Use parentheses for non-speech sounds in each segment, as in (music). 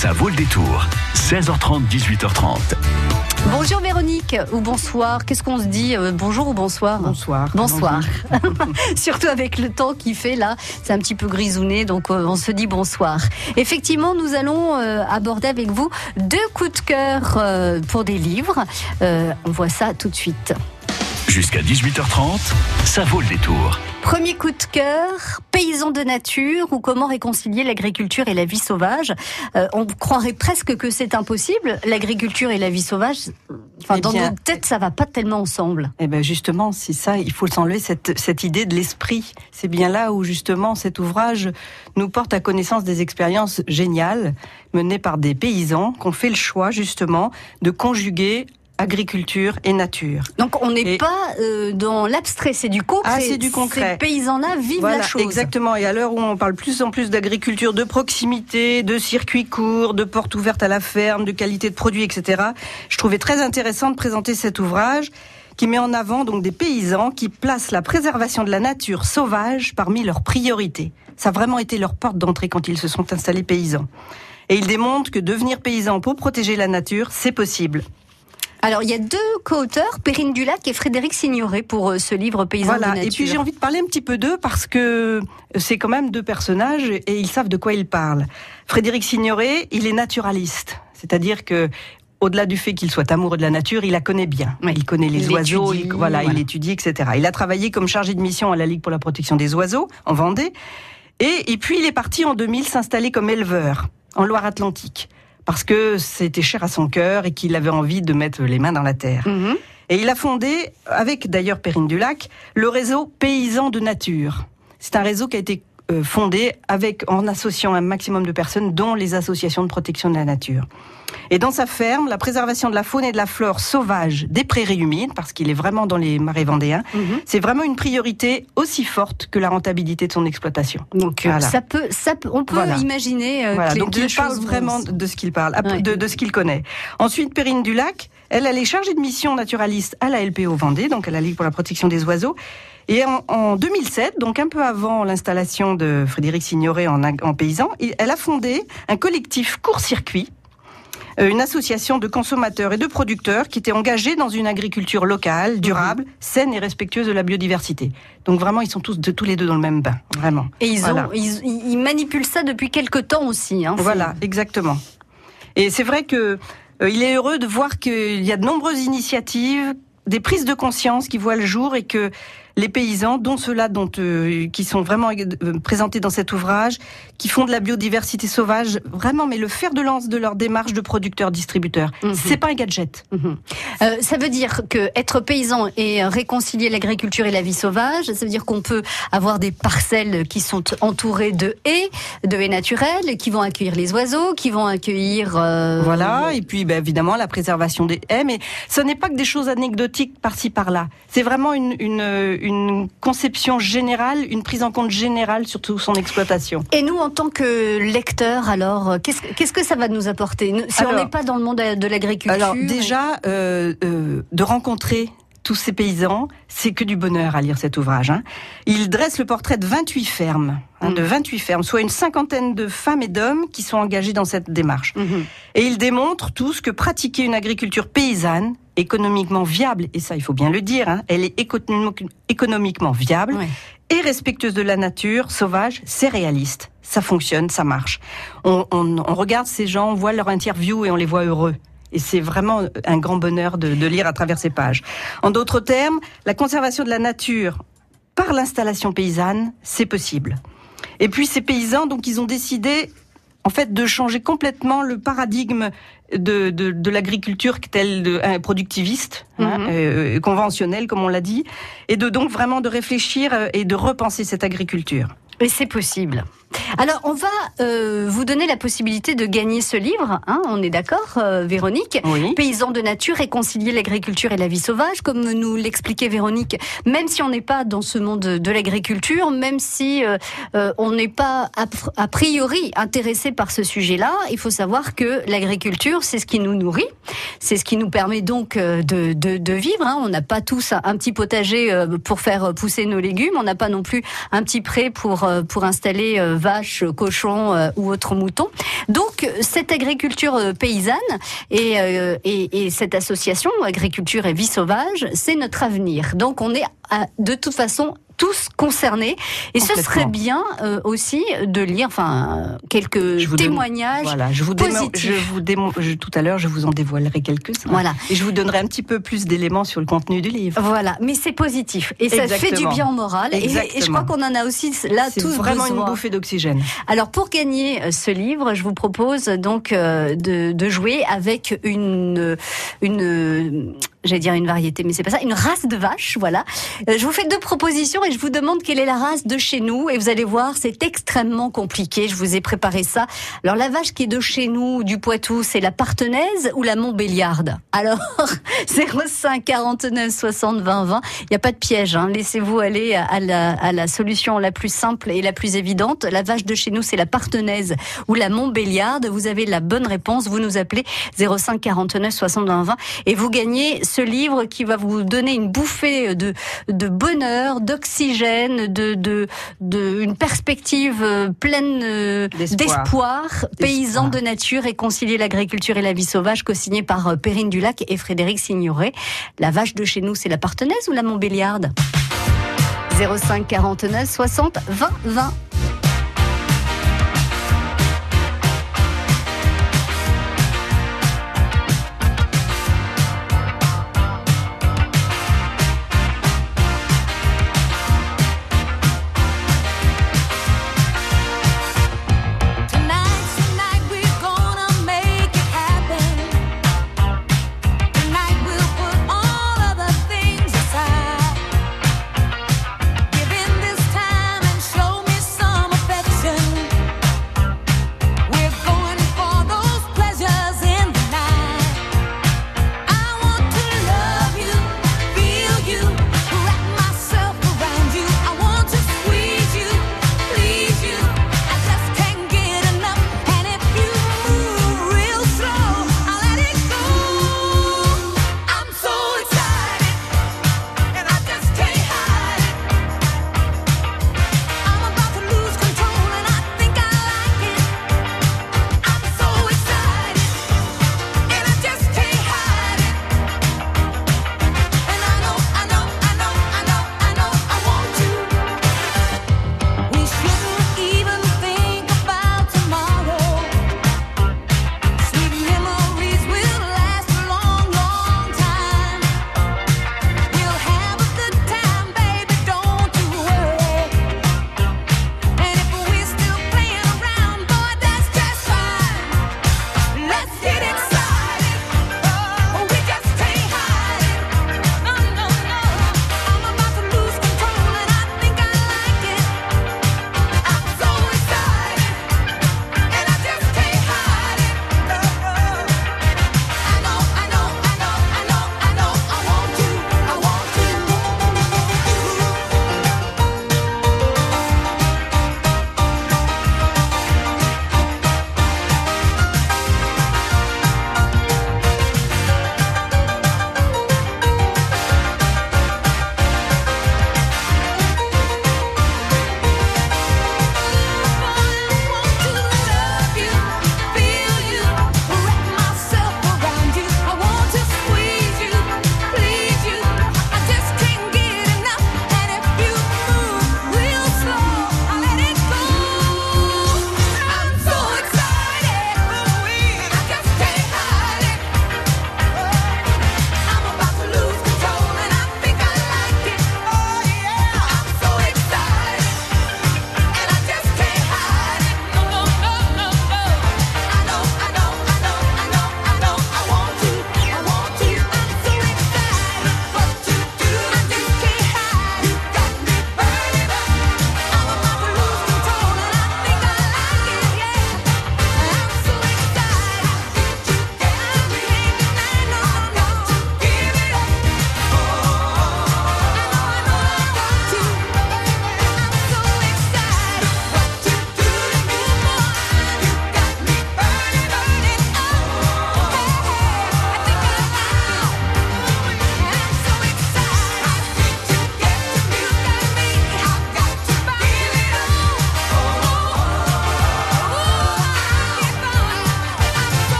Ça vaut le détour. 16h30, 18h30. Bonjour Véronique ou bonsoir. Qu'est-ce qu'on se dit euh, Bonjour ou bonsoir Bonsoir. Bonsoir. (laughs) Surtout avec le temps qui fait là, c'est un petit peu grisouné, donc euh, on se dit bonsoir. Effectivement, nous allons euh, aborder avec vous deux coups de cœur pour des livres. On voit ça tout de suite. Jusqu'à 18h30, ça vaut le détour. Premier coup de cœur, paysans de nature ou comment réconcilier l'agriculture et la vie sauvage. Euh, on croirait presque que c'est impossible. L'agriculture et la vie sauvage, enfin, Eh dans bien, nos têtes, ça va pas tellement ensemble. Eh ben justement, c'est ça, il faut s'enlever cette, cette idée de l'esprit. C'est bien là où justement cet ouvrage nous porte à connaissance des expériences géniales menées par des paysans qui ont fait le choix justement de conjuguer agriculture et nature. Donc on n'est pas euh, dans l'abstrait, c'est du concret. Ah, c'est du concret. Ces paysans-là vivent Voilà, la chose. exactement. Et à l'heure où on parle plus en plus d'agriculture de proximité, de circuits courts, de portes ouvertes à la ferme, de qualité de produits, etc., je trouvais très intéressant de présenter cet ouvrage qui met en avant donc des paysans qui placent la préservation de la nature sauvage parmi leurs priorités. Ça a vraiment été leur porte d'entrée quand ils se sont installés paysans. Et ils démontrent que devenir paysan pour protéger la nature, c'est possible. Alors il y a deux co-auteurs, Perrine Dulac et Frédéric Signoret, pour euh, ce livre Paysans de Voilà. nature. Et puis j'ai envie de parler un petit peu d'eux parce que c'est quand même deux personnages et ils savent de quoi ils parlent. Frédéric Signoret, il est naturaliste, c'est-à-dire que au-delà du fait qu'il soit amoureux de la nature, il la connaît bien. Il connaît les Il oiseaux, il, voilà, voilà. il étudie, etc. Il a travaillé comme chargé de mission à la Ligue pour la protection des oiseaux en Vendée. Et, et puis il est parti en 2000 s'installer comme éleveur en Loire-Atlantique parce que c'était cher à son cœur et qu'il avait envie de mettre les mains dans la terre. Mhm. Et il a fondé, avec d'ailleurs Perrine Dulac, le réseau Paysans de Nature. C'est un réseau qui a été euh, fondé avec, en associant un maximum de personnes, dont les associations de protection de la nature. Et dans sa ferme, la préservation de la faune et de la flore sauvage des prairies humides, parce qu'il est vraiment dans les marais vendéens, Mhm. c'est vraiment une priorité aussi forte que la rentabilité de son exploitation. Donc euh, Voilà. ça peut, ça peut, on peut Voilà. imaginer euh, Voilà, que donc il parle vraiment de ce qu'il parle, ap- Ouais. de, de ce qu'il connaît. Ensuite, Perrine Dulac, elle, elle est chargée de mission naturaliste à la LPO Vendée, donc à la Ligue pour la protection des oiseaux. Et en, en 2007, donc un peu avant l'installation de Frédéric Signoret en, paysan, elle a fondé un collectif court-circuit, euh, une association de consommateurs et de producteurs qui étaient engagés dans une agriculture locale, durable, saine et respectueuse de la biodiversité. Donc vraiment, ils sont tous, de, tous les deux dans le même bain, vraiment. Et ils, Voilà. ont, ils, ils manipulent ça depuis quelque temps aussi. Hein, Voilà, exactement. Et c'est vrai que euh, il est heureux de voir qu'il y a de nombreuses initiatives, des prises de conscience qui voient le jour et que les paysans, dont ceux-là dont, euh, qui sont vraiment euh, présentés dans cet ouvrage, qui font de la biodiversité sauvage, vraiment, mais le fer de lance de leur démarche de producteurs-distributeurs. Mhm. C'est pas un gadget. Mhm. Euh, ça veut dire que être paysan et réconcilier l'agriculture et la vie sauvage, ça veut dire qu'on peut avoir des parcelles qui sont entourées de haies, de haies naturelles, qui vont accueillir les oiseaux, qui vont accueillir. euh, Voilà, et puis ben, évidemment la préservation des haies, mais ce n'est pas que des choses anecdotiques par-ci par-là. C'est vraiment une, une, une conception générale, une prise en compte générale sur toute son exploitation. Et nous, en tant que lecteurs, alors, euh, qu'est-ce qu'est-ce que ça va nous apporter Si on n'est pas dans le monde de l'agriculture. Alors déjà, euh, euh, de rencontrer tous ces paysans, c'est que du bonheur à lire cet ouvrage. Hein. Il dresse le portrait de 28 fermes, hein, Mm. de 28 fermes, soit une cinquantaine de femmes et d'hommes qui sont engagés dans cette démarche. Mhm. Et il démontre tous que pratiquer une agriculture paysanne, économiquement viable, et ça il faut bien le dire, hein, elle est économ- économiquement viable Ouais. et respectueuse de la nature sauvage, c'est réaliste. Ça fonctionne, ça marche. On, on- on regarde ces gens, on voit leur interview et on les voit heureux. Et c'est vraiment un grand bonheur de, de lire à travers ces pages. En d'autres termes, la conservation de la nature par l'installation paysanne, c'est possible. Et puis ces paysans, donc, ils ont décidé, en fait, de changer complètement le paradigme de, de, de l'agriculture telle de, euh, productiviste, hein, Mhm. euh, conventionnelle, comme on l'a dit, et de donc vraiment de réfléchir euh, et de repenser cette agriculture. Et c'est possible. Alors, on va euh, vous donner la possibilité de gagner ce livre. Hein, on est d'accord, euh, Véronique Oui. Paysans de nature, réconcilier l'agriculture et la vie sauvage, comme nous l'expliquait Véronique. Même si on n'est pas dans ce monde de l'agriculture, même si euh, on n'est pas a, a priori intéressé par ce sujet-là, il faut savoir que l'agriculture, c'est ce qui nous nourrit, c'est ce qui nous permet donc de, de, de vivre. Hein. On n'a pas tous un petit potager pour faire pousser nos légumes, on n'a pas non plus un petit pré pour pour installer vaches, cochons ou autres moutons. Donc cette agriculture paysanne et, et, et cette association agriculture et vie sauvage, c'est notre avenir. Donc on est de toute façon tous concernés. Et ce serait bien euh, aussi de lire, enfin, quelques témoignages. voilà, je vous, je vous tout à l'heure, je vous en dévoilerai quelques-uns. Voilà. Et je vous donnerai un petit peu plus d'éléments sur le contenu du livre. Voilà, mais c'est positif et ça fait du bien au moral. Et, je crois qu'on en a aussi là tous vraiment une bouffée d'oxygène. Alors pour gagner euh, ce livre, je vous propose donc euh, de, de jouer avec une une j'allais dire une variété, mais c'est pas ça, une race de vache, voilà. Euh, je vous fais deux propositions et je vous demande quelle est la race de chez nous et vous allez voir, c'est extrêmement compliqué. Je vous ai préparé ça. Alors la vache qui est de chez nous, du Poitou, c'est la Partenaise ou la Montbéliarde? Alors 05 49 60 20 20. Il n'y a pas de piège. Hein. Laissez-vous aller à la, solution la plus simple et la plus évidente. La vache de chez nous, c'est la Partenaise ou la Montbéliarde. Vous avez la bonne réponse. Vous nous appelez 05 49 60 20 20 et vous gagnez ce livre qui va vous donner une bouffée de, de bonheur, d'oxygène, de, de, de, une perspective euh, pleine euh, d'espoir, paysan de nature et concilier l'agriculture et la vie sauvage, co-signé par euh, Perrine Dulac et Frédéric Signoret. La vache de chez nous, c'est la Partenaise ou la Montbéliarde? 05 49 60 20 20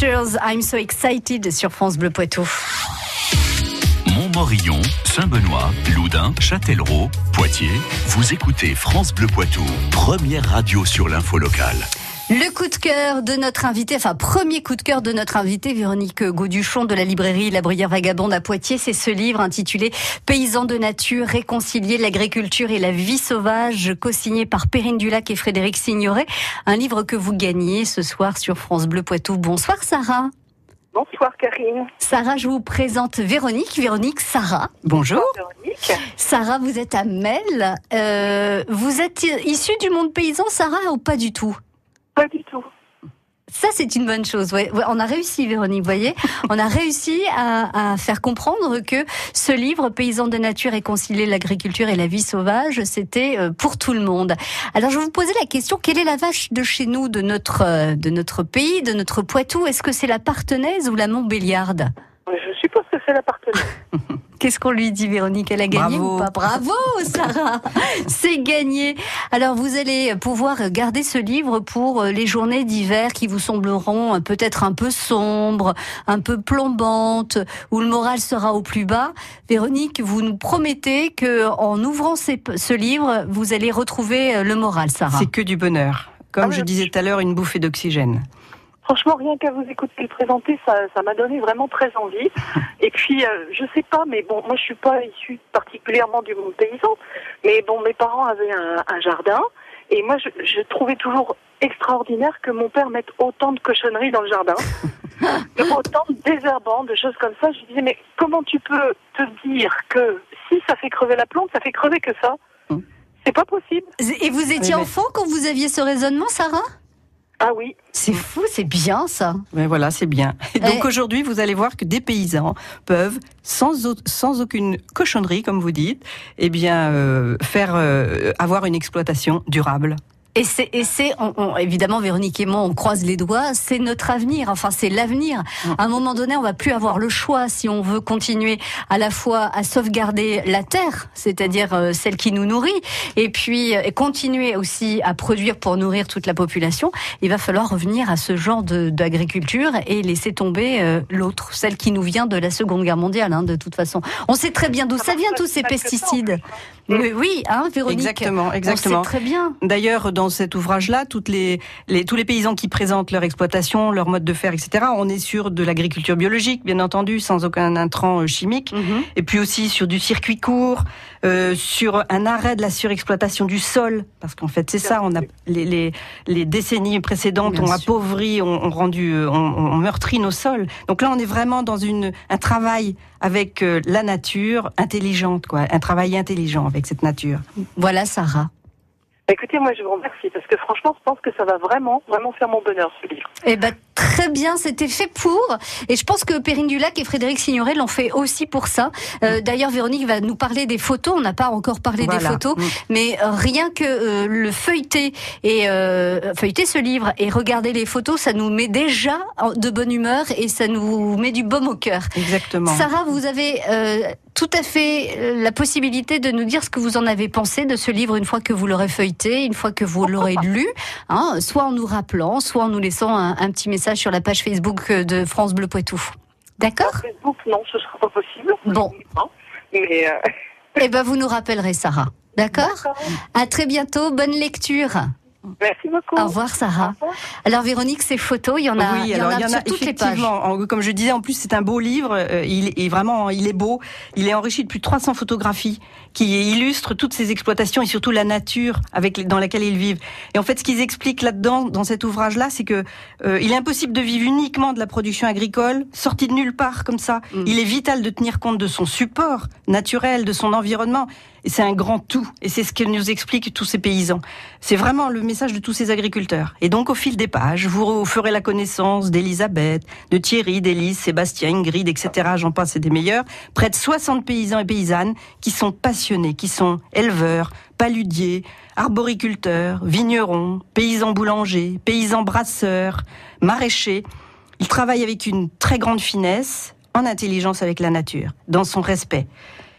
I'm so excited sur France Bleu Poitou. Montmorillon, Saint-Benoît, Loudun, Châtellerault, Poitiers. Vous écoutez France Bleu Poitou, première radio sur l'info locale. Le coup de cœur de notre invité, enfin premier coup de cœur de notre invité, Véronique Gauduchon de la librairie La Bruyère Vagabonde à Poitiers, c'est ce livre intitulé Paysans de nature, réconcilier l'agriculture et la vie sauvage, co-signé par Perrine Dulac et Frédéric Signoret. Un livre que vous gagnez ce soir sur France Bleu Poitou. Bonsoir Sarah. Bonsoir Karine. Sarah, je vous présente Véronique. Véronique, Sarah. Bonjour. Véronique. Sarah, vous êtes à Mel. Euh, vous êtes issue du monde paysan, Sarah, ou pas du tout? Pas du tout. Ça, c'est une bonne chose. Ouais. Ouais, on a réussi, Véronique, vous voyez. (laughs) On a réussi à, à, faire comprendre que ce livre, Paysans de nature et concilier l'agriculture et la vie sauvage, c'était euh, pour tout le monde. Alors, je vais vous poser la question, quelle est la vache de chez nous, de notre, euh, de notre pays, de notre Poitou? Est-ce que c'est la Partenaise ou la Montbéliarde? Je suppose que c'est la partenaire. (laughs) Qu'est-ce qu'on lui dit, Véronique? Elle a gagné Bravo. ou pas? Bravo, Sarah (laughs) C'est gagné. Alors, vous allez pouvoir garder ce livre pour euh, les journées d'hiver qui vous sembleront euh, peut-être un peu sombres, un peu plombantes, où le moral sera au plus bas. Véronique, vous nous promettez que en ouvrant ce livre, vous allez retrouver euh, le moral, Sarah. C'est que du bonheur. Comme Ah oui. je disais tout à l'heure, une bouffée d'oxygène. Franchement, rien qu'à vous écouter le présenter, ça ça m'a donné vraiment très envie. (laughs) Et puis, euh, je sais pas, mais bon, moi je suis pas issue particulièrement du monde paysan, mais bon, mes parents avaient un, un jardin, et moi je, je trouvais toujours extraordinaire que mon père mette autant de cochonneries dans le jardin, (laughs) autant de désherbants, de choses comme ça. Je disais, mais comment tu peux te dire que si ça fait crever la plante, ça fait crever que ça? Mm. C'est pas possible. Et vous étiez Oui, mais- enfant quand vous aviez ce raisonnement, Sarah? Ah oui, C'est fou, c'est bien ça. Mais voilà, c'est bien. Et donc Eh. aujourd'hui, vous allez voir que des paysans peuvent, sans, sans aucune cochonnerie, comme vous dites, eh bien, euh, faire euh, avoir une exploitation durable. Et c'est, et c'est on- on- évidemment, Véronique et moi, on croise les doigts, c'est notre avenir, enfin c'est l'avenir. Mm. À un moment donné, on va plus avoir le choix si on veut continuer à la fois à sauvegarder la terre, c'est-à-dire euh, celle qui nous nourrit, et puis euh, et continuer aussi à produire pour nourrir toute la population. Il va falloir revenir à ce genre de, d'agriculture et laisser tomber euh, l'autre, celle qui nous vient de la Seconde Guerre mondiale, hein, de toute façon. On sait très bien d'où ça vient tous ces pesticides. Mais oui, hein, Véronique. Exactement, exactement. On sait très bien. D'ailleurs, dans cet ouvrage-là, toutes les, les- tous les paysans qui présentent leur exploitation, leur mode de faire, etc., on est sur de l'agriculture biologique, bien entendu, sans aucun intrant euh, chimique. Mhm. et puis aussi sur du circuit court, euh, sur un arrêt de la surexploitation du sol, parce qu'en fait c'est ça, on a les, les, les décennies précédentes Bien ont sûr. appauvri, ont, ont rendu, euh, ont, ont meurtri nos sols. Donc là on est vraiment dans une un travail avec euh, la nature intelligente, quoi, un travail intelligent avec cette nature. Voilà, Sarah. Bah, Écoutez, moi je vous remercie parce que franchement, je pense que ça va vraiment, vraiment faire mon bonheur ce livre. Eh ben, très bien, c'était fait pour. Et je pense que Perrine Dulac et Frédéric Signoret l'ont fait aussi pour ça. Euh, D'ailleurs, Véronique va nous parler des photos. On n'a pas encore parlé des photos, Mm. mais rien que euh, le feuilleter et euh, feuilleter ce livre et regarder les photos, ça nous met déjà de bonne humeur et ça nous met du baume au cœur. Exactement. Sarah, vous avez euh, tout à fait la possibilité de nous dire ce que vous en avez pensé de ce livre une fois que vous l'aurez feuilleté, une fois que vous l'aurez lu, hein, soit en nous rappelant, soit en nous laissant un, un petit message sur la page Facebook de France Bleu Poitou. D'accord Facebook, non, ce sera pas possible. Bon. Mais euh, Eh ben, vous nous rappellerez, Sarah. D'accord d'accord. À très bientôt. Bonne lecture. Merci beaucoup. Au revoir, Sarah. Au revoir. Alors, Véronique, ces photos, il y en a, oui, il y alors en a il y en sur a toutes les pages. effectivement. En- comme je disais, en plus c'est un beau livre. euh, il est vraiment, il est beau. Il est enrichi de plus de 300 photographies qui illustrent toutes ces exploitations et surtout la nature avec dans laquelle ils vivent. Et en fait, ce qu'ils expliquent là-dedans, dans cet ouvrage-là, c'est que euh, il est impossible de vivre uniquement de la production agricole, sorti de nulle part comme ça. Mm. Il est vital de tenir compte de son support naturel, de son environnement. Et c'est un grand tout. Et c'est ce que nous expliquent tous ces paysans. C'est vraiment le message de tous ces agriculteurs. Et donc, au fil des pages, vous ferez la connaissance d'Elisabeth, de Thierry, d'Élise, Sébastien, Ingrid, etc. J'en passe, c'est des meilleurs. Près de 60 paysans et paysannes qui sont passionnés, qui sont éleveurs, paludiers, arboriculteurs, vignerons, paysans boulangers, paysans brasseurs, maraîchers. Ils travaillent avec une très grande finesse, en intelligence avec la nature, dans son respect.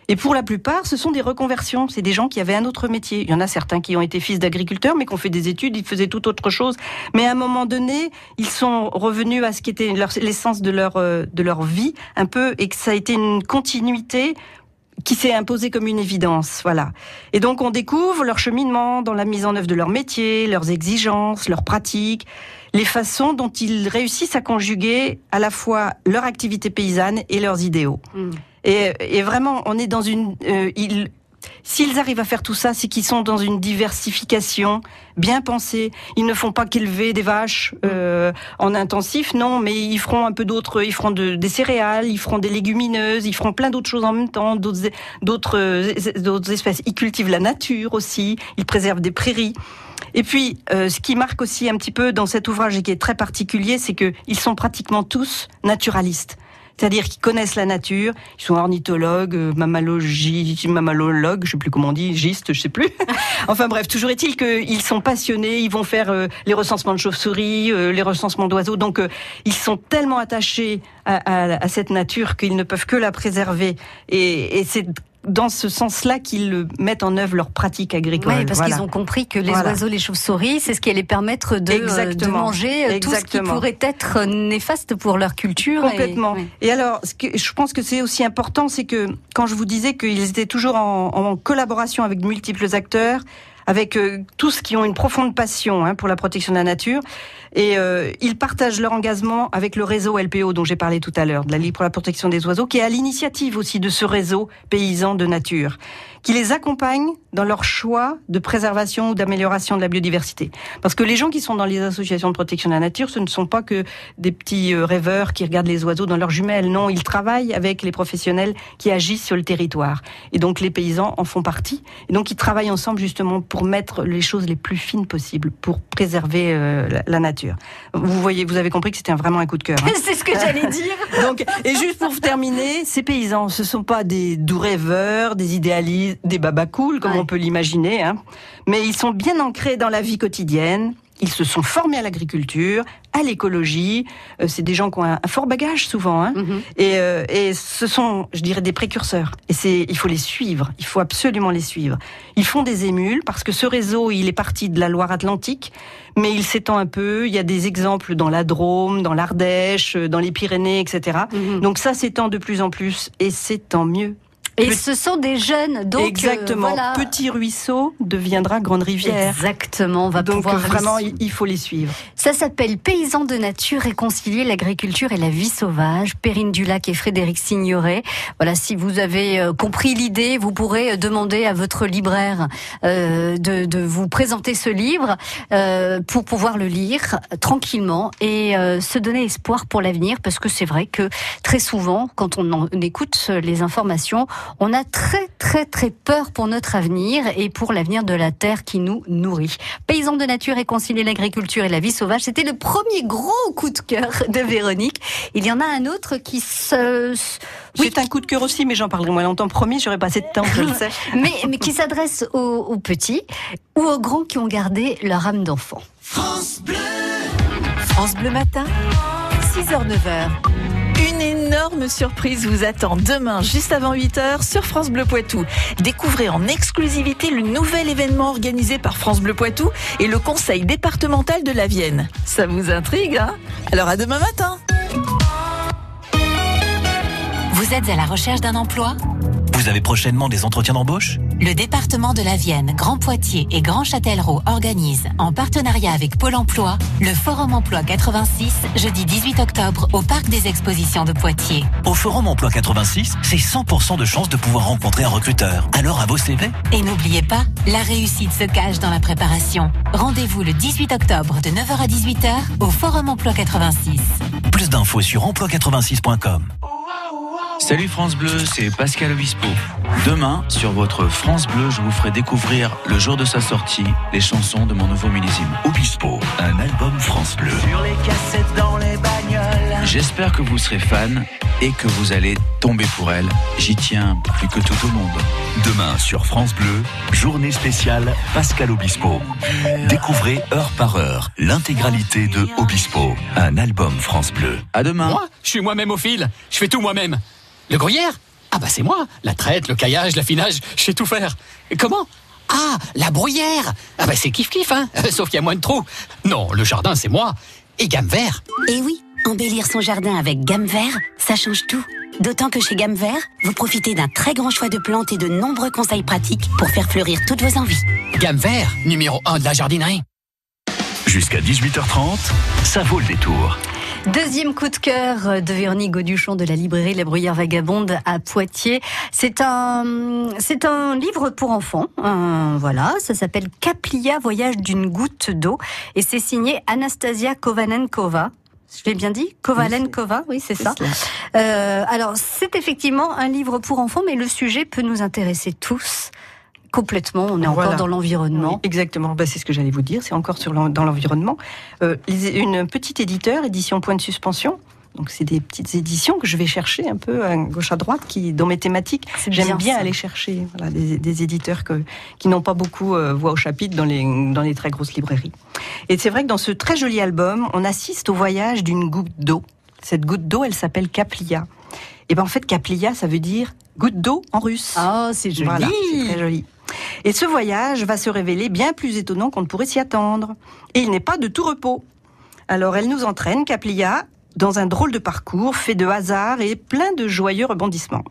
Et pour la plupart, ce sont des reconversions. C'est des gens qui avaient un autre métier. Il y en a certains qui ont été fils d'agriculteurs, mais qui ont fait des études, ils faisaient tout autre chose. Mais à un moment donné, ils sont revenus à ce qui était l'essence de leur, euh, de leur vie, un peu, et que ça a été une continuité qui s'est imposée comme une évidence, voilà. Et donc on découvre leur cheminement dans la mise en œuvre de leur métier, leurs exigences, leurs pratiques, les façons dont ils réussissent à conjuguer à la fois leur activité paysanne et leurs idéaux. Mm. Et, vraiment, on est dans une. Euh, S'ils arrivent à faire tout ça, c'est qu'ils sont dans une diversification bien pensée. Ils ne font pas qu'élever des vaches euh, en intensif, non, mais ils feront un peu d'autres. Ils feront des céréales, ils feront des légumineuses, ils feront plein d'autres choses en même temps, d'autres d'autres espèces. Ils cultivent la nature aussi. Ils préservent des prairies. Et puis, euh, ce qui marque aussi un petit peu dans cet ouvrage et qui est très particulier, c'est qu'ils sont pratiquement tous naturalistes. C'est-à-dire qu'ils connaissent la nature, ils sont ornithologues, euh, mammalogistes, mammalologues, je sais plus comment on dit, gistes, je sais plus. (laughs) enfin bref, toujours est-il qu'ils sont passionnés, ils vont faire euh, les recensements de chauves-souris, euh, les recensements d'oiseaux, donc ils sont tellement attachés à, cette nature qu'ils ne peuvent que la préserver. Et c'est dans ce sens-là qu'ils mettent en œuvre leur pratique agricole. Oui, parce qu'ils ont compris que les oiseaux, les chauves-souris, c'est ce qui allait permettre de, euh, de manger euh, tout ce qui pourrait être néfaste pour leur culture. Complètement. Et, alors, ce que je pense que c'est aussi important, c'est que quand je vous disais qu'ils étaient toujours en, en collaboration avec multiples acteurs, avec euh, tous qui ont une profonde passion hein, pour la protection de la nature. Et euh, ils partagent leur engagement avec le réseau LPO dont j'ai parlé tout à l'heure, de la Ligue pour la protection des oiseaux, qui est à l'initiative aussi de ce réseau paysan de nature, qui les accompagne dans leur choix de préservation ou d'amélioration de la biodiversité. Parce que les gens qui sont dans les associations de protection de la nature, ce ne sont pas que des petits euh, rêveurs qui regardent les oiseaux dans leurs jumelles. Non, ils travaillent avec les professionnels qui agissent sur le territoire. Et donc les paysans en font partie. Et donc ils travaillent ensemble justement pour mettre les choses les plus fines possibles, pour préserver euh, la nature. Vous voyez, vous avez compris que c'était vraiment un coup de cœur. Hein. (laughs) C'est ce que j'allais dire. (laughs) Donc, et juste pour terminer, ces paysans, ce sont pas des doux rêveurs, des idéalistes, des babacools, comme on peut l'imaginer, hein, mais ils sont bien ancrés dans la vie quotidienne. Ils se sont formés à l'agriculture, à l'écologie. Euh, c'est des gens qui ont un, fort bagage souvent, hein. Mhm. et, euh, et, ce sont, je dirais, des précurseurs. Et c'est, il faut les suivre. Il faut absolument les suivre. Ils font des émules parce que ce réseau, il est parti de la Loire-Atlantique, mais il s'étend un peu. Il y a des exemples dans la Drôme, dans l'Ardèche, dans les Pyrénées, etc. Mhm. Donc ça s'étend de plus en plus, et c'est tant mieux. Et ce sont des jeunes, donc euh, exactement. Petit ruisseau deviendra grande rivière. Exactement. On va donc pouvoir vraiment, il faut les suivre. Ça s'appelle Paysans de nature réconcilier l'agriculture et la vie sauvage. Perrine Dulac et Frédéric Signoret. Voilà, si vous avez euh, compris l'idée, vous pourrez euh, demander à votre libraire euh, de, de, vous présenter ce livre euh, pour pouvoir le lire tranquillement et se donner espoir pour l'avenir, parce que c'est vrai que très souvent, quand on, en, on écoute les informations, on a très très très peur pour notre avenir et pour l'avenir de la terre qui nous nourrit. Paysans de nature et concilier l'agriculture et la vie sauvage, c'était le premier gros coup de cœur de Véronique. Il y en a un autre qui se... Oui. C'est un coup de cœur aussi, mais j'en parlerai moins longtemps. Promis, j'aurais pas assez de temps, je le sais. (laughs) mais, mais qui s'adresse aux, aux petits ou aux grands qui ont gardé leur âme d'enfant. France Bleu France Bleu Matin, 6h-9h. Énorme surprise vous attend demain, juste avant 8h, sur France Bleu Poitou. Découvrez en exclusivité le nouvel événement organisé par France Bleu Poitou et le Conseil départemental de la Vienne. Ça vous intrigue, hein? Alors à demain matin Vous êtes à la recherche d'un emploi? Vous avez prochainement des entretiens d'embauche? Le département de la Vienne, Grand Poitiers et Grand Châtellerault organisent, en partenariat avec Pôle emploi, le Forum Emploi 86, jeudi 18 octobre, au Parc des Expositions de Poitiers. Au Forum Emploi 86, c'est 100% de chance de pouvoir rencontrer un recruteur. Alors à vos CV Et n'oubliez pas, la réussite se cache dans la préparation. Rendez-vous le 18 octobre de 9h à 18h au Forum Emploi 86. Plus d'infos sur emploi86.com. Salut France Bleu, c'est Pascal Obispo. Demain, sur votre France Bleu, je vous ferai découvrir le jour de sa sortie, les chansons de mon nouveau millésime. Obispo, un album France Bleu. Sur les cassettes dans les bagnoles. J'espère que vous serez fan et que vous allez tomber pour elle. J'y tiens plus que tout au monde. Demain sur France Bleu, journée spéciale Pascal Obispo. Découvrez heure par heure l'intégralité de Obispo, un album France Bleu. À demain. Moi, je suis moi-même au fil. Je fais tout moi-même. Le gruyère Ah bah c'est moi. La traite, le caillage, l'affinage, je sais tout faire. Comment Ah, la bruyère. Ah bah c'est kiff kiff, hein. (laughs) Sauf qu'il y a moins de trous. Non, le jardin c'est moi. Et gamme vert. Et oui, embellir son jardin avec gamme vert, ça change tout. D'autant que chez Gamme Vert, vous profitez d'un très grand choix de plantes et de nombreux conseils pratiques pour faire fleurir toutes vos envies. Gamme vert, numéro 1 de la jardinerie. Jusqu'à 18h30, ça vaut le détour. Deuxième coup de cœur de Véronique Gauduchon de la librairie La Bruyère Vagabonde à Poitiers. C'est un, c'est un livre pour enfants. Un- voilà, ça s'appelle Kaplia, voyage d'une goutte d'eau. Et c'est signé Anastasia Kovanenkova. Je l'ai bien dit? Kovalenkova, oui, c'est ça. Euh, alors, c'est effectivement un livre pour enfants, mais le sujet peut nous intéresser tous complètement. On est encore dans l'environnement. Oui, exactement, bah, c'est ce que j'allais vous dire, c'est encore sur dans l'environnement. Euh, une petite éditeur, édition Point de Suspension. Donc c'est des petites éditions que je vais chercher un peu à gauche à droite, qui dans mes thématiques. J'aime bien aller chercher voilà, des, des éditeurs que, qui n'ont pas beaucoup euh, voix au chapitre dans les, dans les très grosses librairies. Et c'est vrai que dans ce très joli album, on assiste au voyage d'une goutte d'eau. Cette goutte d'eau, elle s'appelle Kaplia. Et ben en fait, Kaplia, ça veut dire goutte d'eau en russe. Ah, c'est joli. Voilà, c'est très joli. Et ce voyage va se révéler bien plus étonnant qu'on ne pourrait s'y attendre. Et il n'est pas de tout repos. Alors elle nous entraîne, Kaplia, dans un drôle de parcours fait de hasard et plein de joyeux rebondissements.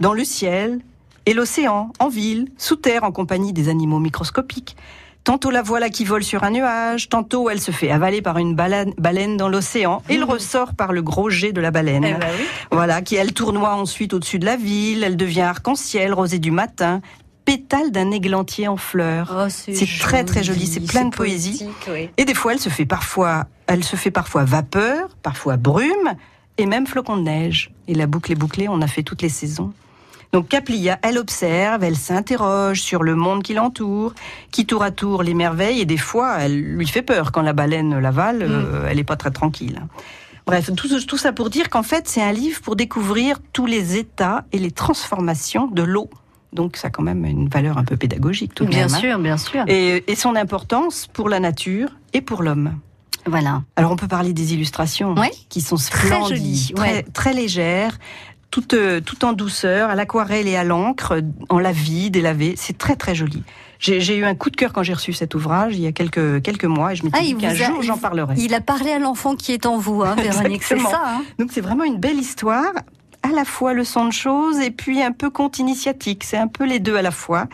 Dans le ciel et l'océan, en ville, sous terre en compagnie des animaux microscopiques. Tantôt la voilà qui vole sur un nuage, tantôt elle se fait avaler par une baleine, baleine dans l'océan et le ressort par le gros jet de la baleine. Eh ben oui. Voilà, qui elle tournoie ensuite au-dessus de la ville, elle devient arc-en-ciel, rosée du matin, pétale d'un églantier en fleurs. Oh, C'est très très joli, c'est plein de poésie. oui. Et des fois, elle se fait parfois, elle se fait parfois vapeur, parfois brume, et même flocons de neige. Et la boucle est bouclée, on a fait toutes les saisons. Donc Kaplia, elle observe, elle s'interroge sur le monde qui l'entoure, qui tour à tour l'émerveille, et des fois, elle lui fait peur quand la baleine l'avale, euh, elle n'est pas très tranquille. Bref, tout, tout ça pour dire qu'en fait, c'est un livre pour découvrir tous les états et les transformations de l'eau. Donc ça a quand même une valeur un peu pédagogique tout de Bien même, hein. sûr, bien sûr. et, et son importance pour la nature et pour l'homme. Voilà. Alors on peut parler des illustrations Ouais. qui sont Très splendides, jolies, très, ouais. très légères, tout, euh, tout en douceur, à l'aquarelle et à l'encre, en lavis, délavé. C'est très très joli. J'ai eu un coup de cœur quand j'ai reçu cet ouvrage il y a quelques, quelques mois et je m'étais Ah, dit qu'un jour j'en parlerai. Il a parlé à l'enfant qui est en vous, hein, (laughs) Véronique, c'est ça. hein Donc c'est vraiment une belle histoire, à la fois leçon de choses et puis un peu conte initiatique. C'est un peu les deux à la fois.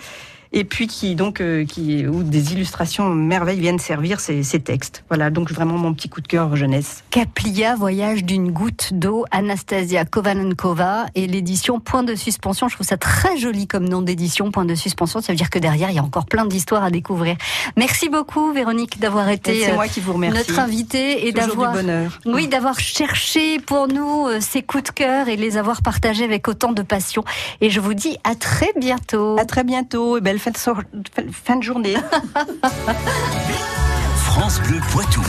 Et puis qui donc euh, qui où des illustrations merveilles viennent servir ces, ces textes. Voilà donc vraiment mon petit coup de cœur jeunesse. Kaplia, voyage d'une goutte d'eau, Anastasia Kovanenkova et l'édition Point de suspension. Je trouve ça très joli comme nom d'édition, Point de suspension. Ça veut dire que derrière, il y a encore plein d'histoires à découvrir. Merci beaucoup, Véronique, d'avoir été C'est euh, moi qui vous remercie. notre invitée et d'avoir oui, d'avoir cherché pour nous euh, ces coups de cœur et les avoir partagés avec autant de passion. Et je vous dis à très bientôt. À très bientôt et belle fin de, so- fin de journée. (laughs) France Bleu Poitou.